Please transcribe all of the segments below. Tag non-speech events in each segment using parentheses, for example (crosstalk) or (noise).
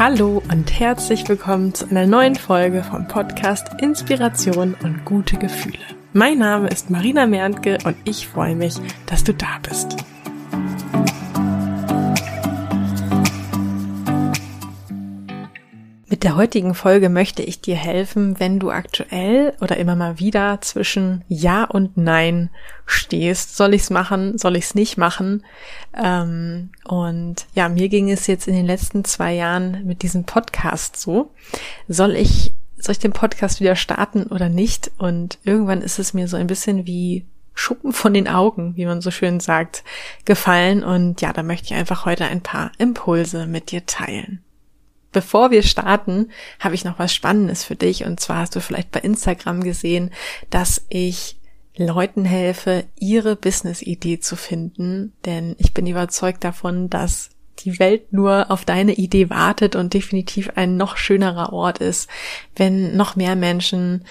Hallo und herzlich willkommen zu einer neuen Folge vom Podcast Inspiration und gute Gefühle. Mein Name ist Marina Merntke und ich freue mich, dass du da bist. Mit der heutigen Folge möchte ich dir helfen, wenn du aktuell oder immer mal wieder zwischen Ja und Nein stehst. Soll ich's machen? Soll ich's nicht machen? Ähm, und ja, mir ging es jetzt in den letzten zwei Jahren mit diesem Podcast so. Soll ich, soll ich den Podcast wieder starten oder nicht? Und irgendwann ist es mir so ein bisschen wie Schuppen von den Augen, wie man so schön sagt, gefallen. Und ja, da möchte ich einfach heute ein paar Impulse mit dir teilen. Bevor wir starten, habe ich noch was Spannendes für dich. Und zwar hast du vielleicht bei Instagram gesehen, dass ich Leuten helfe, ihre Business-Idee zu finden. Denn ich bin überzeugt davon, dass die Welt nur auf deine Idee wartet und definitiv ein noch schönerer Ort ist, wenn noch mehr Menschen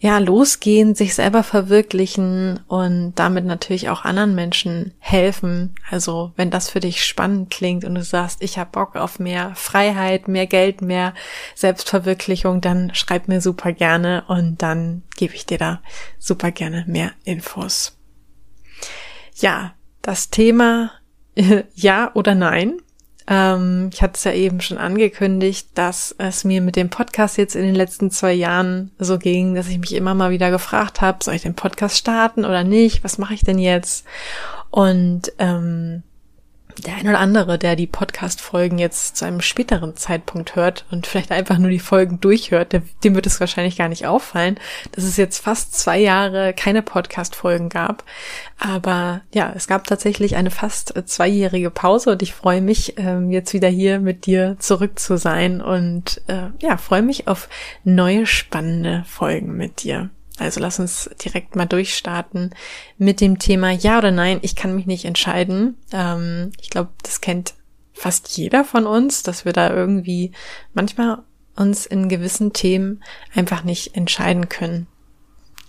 ja, losgehen, sich selber verwirklichen und damit natürlich auch anderen Menschen helfen. Also wenn das für dich spannend klingt und du sagst, ich habe Bock auf mehr Freiheit, mehr Geld, mehr Selbstverwirklichung, dann schreib mir super gerne und dann gebe ich dir da super gerne mehr Infos. Ja, das Thema (laughs) ja oder nein ähm, ich hatte es ja eben schon angekündigt, dass es mir mit dem Podcast jetzt in den letzten zwei Jahren so ging, dass ich mich immer mal wieder gefragt habe, soll ich den Podcast starten oder nicht? Was mache ich denn jetzt? Und ähm, der ein oder andere, der die Podcast-Folgen jetzt zu einem späteren Zeitpunkt hört und vielleicht einfach nur die Folgen durchhört, dem wird es wahrscheinlich gar nicht auffallen, dass es jetzt fast zwei Jahre keine Podcast-Folgen gab. Aber ja, es gab tatsächlich eine fast zweijährige Pause und ich freue mich, ähm, jetzt wieder hier mit dir zurück zu sein und äh, ja, freue mich auf neue spannende Folgen mit dir. Also lass uns direkt mal durchstarten mit dem Thema Ja oder Nein. Ich kann mich nicht entscheiden. Ähm, ich glaube, das kennt fast jeder von uns, dass wir da irgendwie manchmal uns in gewissen Themen einfach nicht entscheiden können.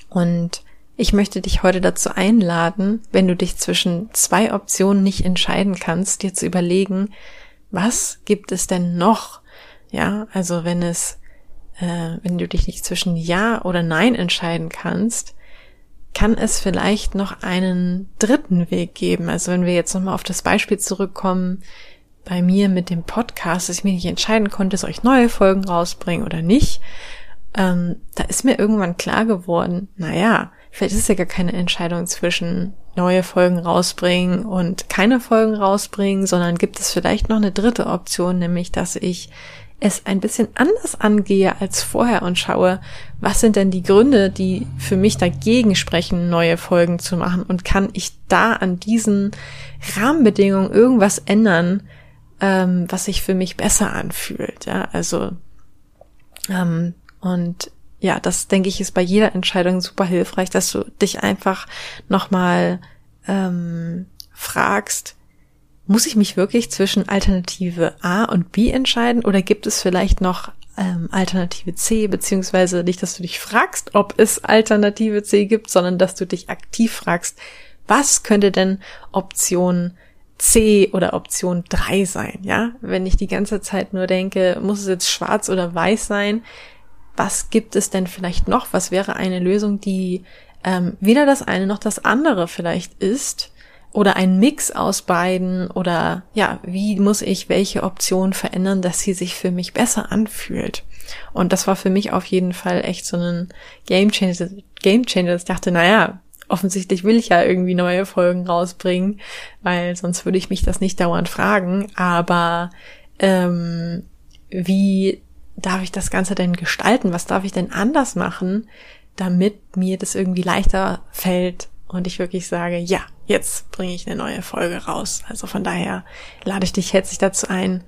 Und ich möchte dich heute dazu einladen, wenn du dich zwischen zwei Optionen nicht entscheiden kannst, dir zu überlegen, was gibt es denn noch? Ja, also wenn es äh, wenn du dich nicht zwischen Ja oder Nein entscheiden kannst, kann es vielleicht noch einen dritten Weg geben. Also wenn wir jetzt nochmal auf das Beispiel zurückkommen, bei mir mit dem Podcast, dass ich mich nicht entscheiden konnte, soll ich neue Folgen rausbringen oder nicht, ähm, da ist mir irgendwann klar geworden, naja, vielleicht ist ja gar keine Entscheidung zwischen neue Folgen rausbringen und keine Folgen rausbringen, sondern gibt es vielleicht noch eine dritte Option, nämlich dass ich es ein bisschen anders angehe als vorher und schaue, was sind denn die Gründe, die für mich dagegen sprechen, neue Folgen zu machen und kann ich da an diesen Rahmenbedingungen irgendwas ändern, ähm, was sich für mich besser anfühlt. Ja, also ähm, und ja, das denke ich ist bei jeder Entscheidung super hilfreich, dass du dich einfach nochmal ähm, fragst, muss ich mich wirklich zwischen Alternative A und B entscheiden oder gibt es vielleicht noch ähm, Alternative C, beziehungsweise nicht, dass du dich fragst, ob es Alternative C gibt, sondern dass du dich aktiv fragst, was könnte denn Option C oder Option 3 sein, ja? Wenn ich die ganze Zeit nur denke, muss es jetzt schwarz oder weiß sein, was gibt es denn vielleicht noch? Was wäre eine Lösung, die ähm, weder das eine noch das andere vielleicht ist? Oder ein Mix aus beiden oder ja, wie muss ich welche Option verändern, dass sie sich für mich besser anfühlt. Und das war für mich auf jeden Fall echt so ein Game Changer, Game Changer. Ich dachte, naja, offensichtlich will ich ja irgendwie neue Folgen rausbringen, weil sonst würde ich mich das nicht dauernd fragen. Aber ähm, wie darf ich das Ganze denn gestalten? Was darf ich denn anders machen, damit mir das irgendwie leichter fällt, und ich wirklich sage, ja, jetzt bringe ich eine neue Folge raus. Also von daher lade ich dich herzlich dazu ein,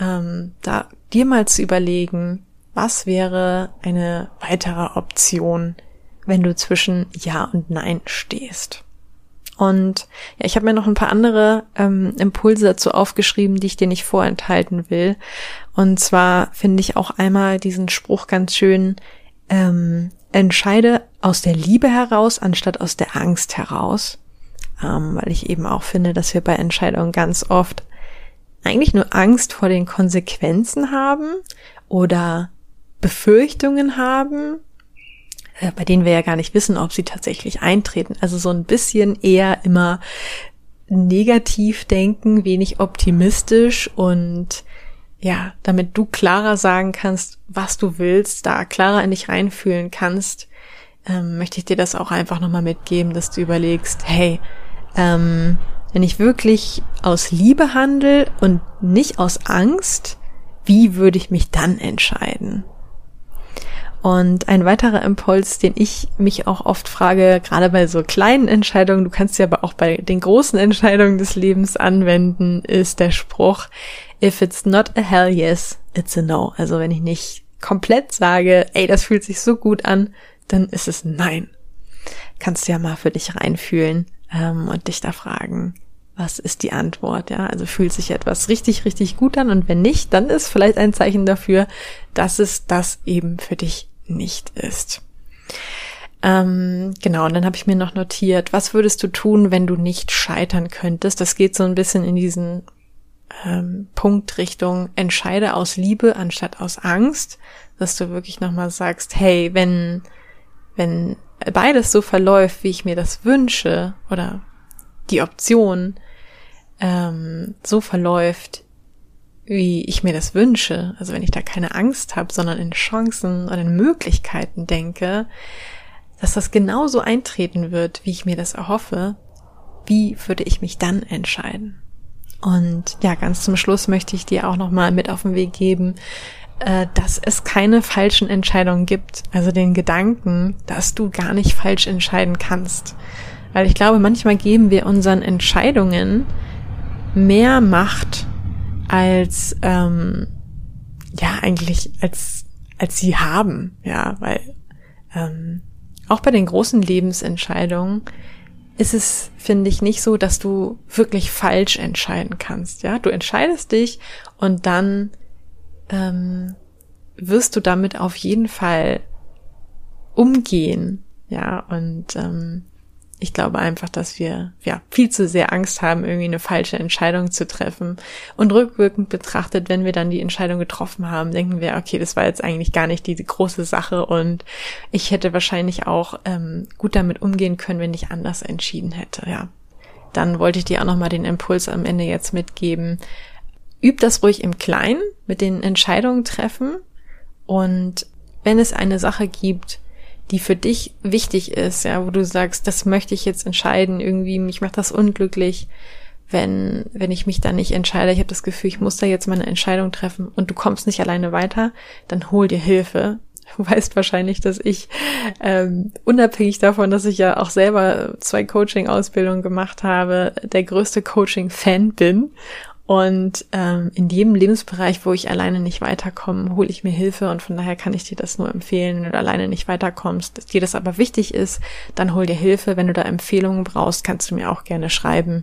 ähm, da dir mal zu überlegen, was wäre eine weitere Option, wenn du zwischen Ja und Nein stehst. Und ja, ich habe mir noch ein paar andere ähm, Impulse dazu aufgeschrieben, die ich dir nicht vorenthalten will. Und zwar finde ich auch einmal diesen Spruch ganz schön, ähm, entscheide aus der Liebe heraus, anstatt aus der Angst heraus. Ähm, weil ich eben auch finde, dass wir bei Entscheidungen ganz oft eigentlich nur Angst vor den Konsequenzen haben oder Befürchtungen haben, äh, bei denen wir ja gar nicht wissen, ob sie tatsächlich eintreten. Also so ein bisschen eher immer negativ denken, wenig optimistisch und ja, damit du klarer sagen kannst, was du willst, da klarer in dich reinfühlen kannst, ähm, möchte ich dir das auch einfach nochmal mitgeben, dass du überlegst, hey, ähm, wenn ich wirklich aus Liebe handle und nicht aus Angst, wie würde ich mich dann entscheiden? Und ein weiterer Impuls, den ich mich auch oft frage, gerade bei so kleinen Entscheidungen, du kannst sie aber auch bei den großen Entscheidungen des Lebens anwenden, ist der Spruch, if it's not a hell yes, it's a no. Also wenn ich nicht komplett sage, ey, das fühlt sich so gut an, dann ist es nein. Kannst du ja mal für dich reinfühlen ähm, und dich da fragen, was ist die Antwort? Ja, also fühlt sich etwas richtig, richtig gut an und wenn nicht, dann ist vielleicht ein Zeichen dafür, dass es das eben für dich nicht ist. Ähm, genau, und dann habe ich mir noch notiert, was würdest du tun, wenn du nicht scheitern könntest? Das geht so ein bisschen in diesen ähm, Punkt Richtung entscheide aus Liebe anstatt aus Angst, dass du wirklich nochmal sagst, hey, wenn, wenn beides so verläuft, wie ich mir das wünsche, oder die Option ähm, so verläuft, wie ich mir das wünsche, also wenn ich da keine Angst habe, sondern in Chancen und in Möglichkeiten denke, dass das genauso eintreten wird, wie ich mir das erhoffe, wie würde ich mich dann entscheiden? Und ja, ganz zum Schluss möchte ich dir auch nochmal mit auf den Weg geben, äh, dass es keine falschen Entscheidungen gibt. Also den Gedanken, dass du gar nicht falsch entscheiden kannst. Weil ich glaube, manchmal geben wir unseren Entscheidungen mehr Macht als ähm, ja eigentlich als als sie haben, ja, weil ähm, auch bei den großen Lebensentscheidungen ist es, finde ich, nicht so, dass du wirklich falsch entscheiden kannst. Ja, du entscheidest dich und dann ähm, wirst du damit auf jeden Fall umgehen. Ja, und ähm, ich glaube einfach, dass wir ja viel zu sehr Angst haben, irgendwie eine falsche Entscheidung zu treffen. Und rückwirkend betrachtet, wenn wir dann die Entscheidung getroffen haben, denken wir, okay, das war jetzt eigentlich gar nicht diese große Sache und ich hätte wahrscheinlich auch ähm, gut damit umgehen können, wenn ich anders entschieden hätte. Ja, dann wollte ich dir auch noch mal den Impuls am Ende jetzt mitgeben. Üb das ruhig im Kleinen mit den Entscheidungen treffen und wenn es eine Sache gibt, die für dich wichtig ist, ja, wo du sagst, das möchte ich jetzt entscheiden, irgendwie, mich macht das unglücklich, wenn, wenn ich mich da nicht entscheide, ich habe das Gefühl, ich muss da jetzt meine Entscheidung treffen und du kommst nicht alleine weiter, dann hol dir Hilfe. Du (laughs) weißt wahrscheinlich, dass ich ähm, unabhängig davon, dass ich ja auch selber zwei Coaching-Ausbildungen gemacht habe, der größte Coaching-Fan bin und ähm, in jedem Lebensbereich, wo ich alleine nicht weiterkomme, hole ich mir Hilfe und von daher kann ich dir das nur empfehlen, wenn du alleine nicht weiterkommst. Dass dir das aber wichtig ist, dann hol dir Hilfe. Wenn du da Empfehlungen brauchst, kannst du mir auch gerne schreiben